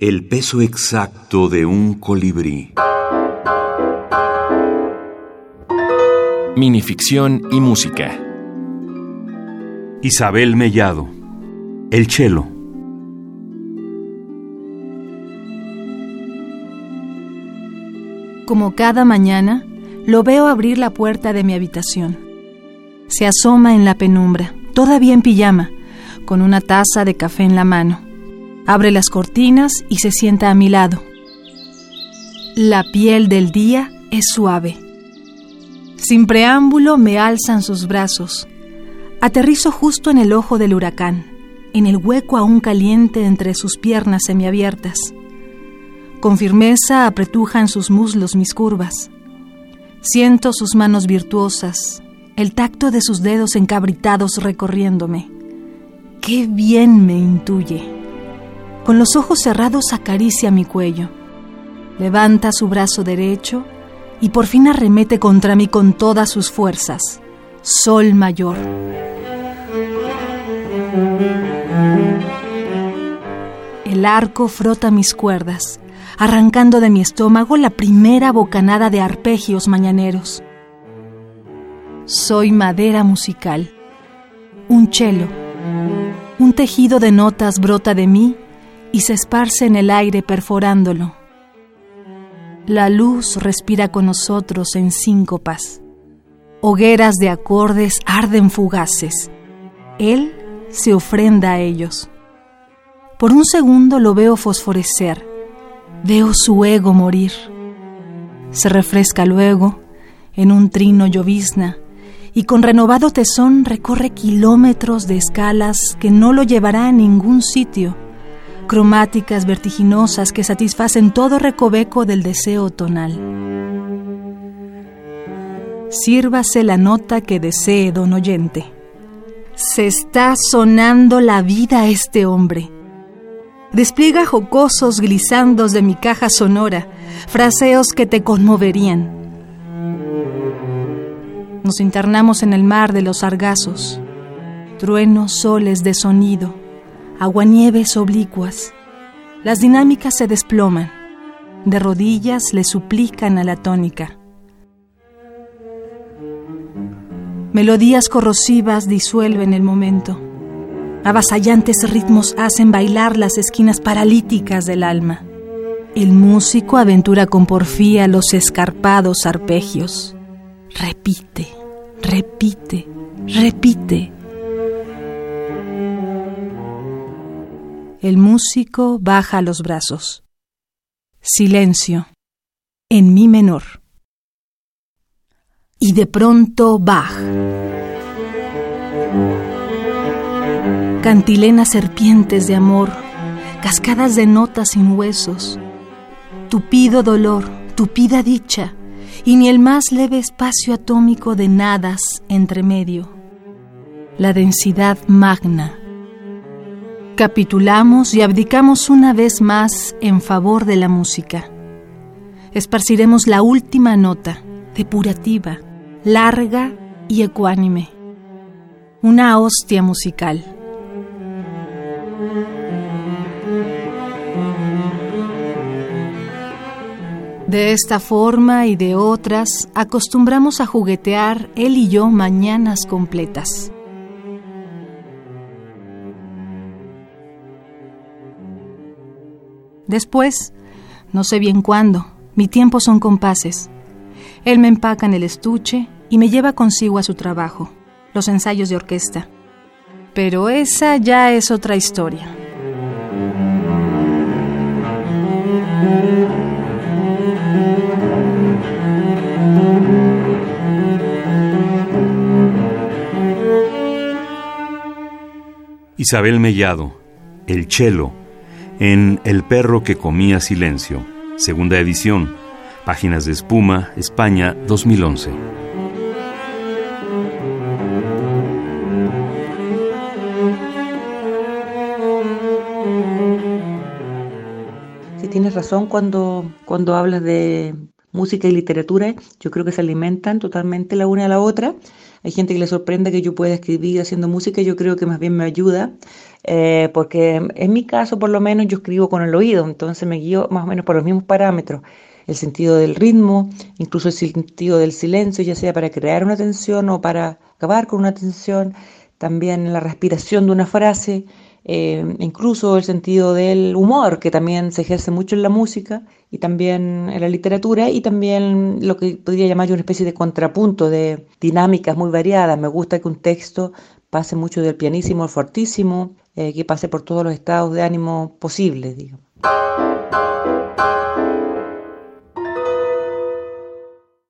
El peso exacto de un colibrí. Minificción y música. Isabel Mellado. El chelo. Como cada mañana, lo veo abrir la puerta de mi habitación. Se asoma en la penumbra, todavía en pijama, con una taza de café en la mano. Abre las cortinas y se sienta a mi lado. La piel del día es suave. Sin preámbulo me alzan sus brazos. Aterrizo justo en el ojo del huracán, en el hueco aún caliente entre sus piernas semiabiertas. Con firmeza apretujan sus muslos mis curvas. Siento sus manos virtuosas, el tacto de sus dedos encabritados recorriéndome. Qué bien me intuye. Con los ojos cerrados acaricia mi cuello. Levanta su brazo derecho y por fin arremete contra mí con todas sus fuerzas. Sol mayor. El arco frota mis cuerdas, arrancando de mi estómago la primera bocanada de arpegios mañaneros. Soy madera musical, un chelo. Un tejido de notas brota de mí y se esparce en el aire perforándolo. La luz respira con nosotros en síncopas. Hogueras de acordes arden fugaces. Él se ofrenda a ellos. Por un segundo lo veo fosforecer. Veo su ego morir. Se refresca luego en un trino llovizna y con renovado tesón recorre kilómetros de escalas que no lo llevará a ningún sitio, cromáticas vertiginosas que satisfacen todo recoveco del deseo tonal. Sírvase la nota que desee, don oyente. Se está sonando la vida este hombre. Despliega jocosos glisandos de mi caja sonora, fraseos que te conmoverían nos internamos en el mar de los sargazos. Truenos, soles de sonido, aguanieves oblicuas. Las dinámicas se desploman. De rodillas le suplican a la tónica. Melodías corrosivas disuelven el momento. Avasallantes ritmos hacen bailar las esquinas paralíticas del alma. El músico aventura con porfía los escarpados arpegios. Repite, repite, repite. El músico baja los brazos. Silencio. En mi menor. Y de pronto Bach. Cantilenas serpientes de amor, cascadas de notas sin huesos, tupido dolor, tupida dicha, y ni el más leve espacio atómico de nadas entre medio. La densidad magna. Capitulamos y abdicamos una vez más en favor de la música. Esparciremos la última nota, depurativa, larga y ecuánime. Una hostia musical. De esta forma y de otras acostumbramos a juguetear él y yo mañanas completas. Después, no sé bien cuándo, mi tiempo son compases. Él me empaca en el estuche y me lleva consigo a su trabajo, los ensayos de orquesta. Pero esa ya es otra historia. Isabel Mellado, El Chelo, en El perro que comía silencio, segunda edición, Páginas de Espuma, España, 2011. Sí, tienes razón cuando, cuando hablas de, música y literatura, yo creo que se alimentan totalmente la una a la otra. Hay gente que le sorprende que yo pueda escribir haciendo música, yo creo que más bien me ayuda, eh, porque en mi caso por lo menos yo escribo con el oído, entonces me guío más o menos por los mismos parámetros, el sentido del ritmo, incluso el sentido del silencio, ya sea para crear una tensión o para acabar con una tensión, también la respiración de una frase, eh, incluso el sentido del humor, que también se ejerce mucho en la música y también en la literatura, y también lo que podría llamar yo una especie de contrapunto de dinámicas muy variadas. Me gusta que un texto pase mucho del pianísimo al fortísimo, eh, que pase por todos los estados de ánimo posibles, digamos.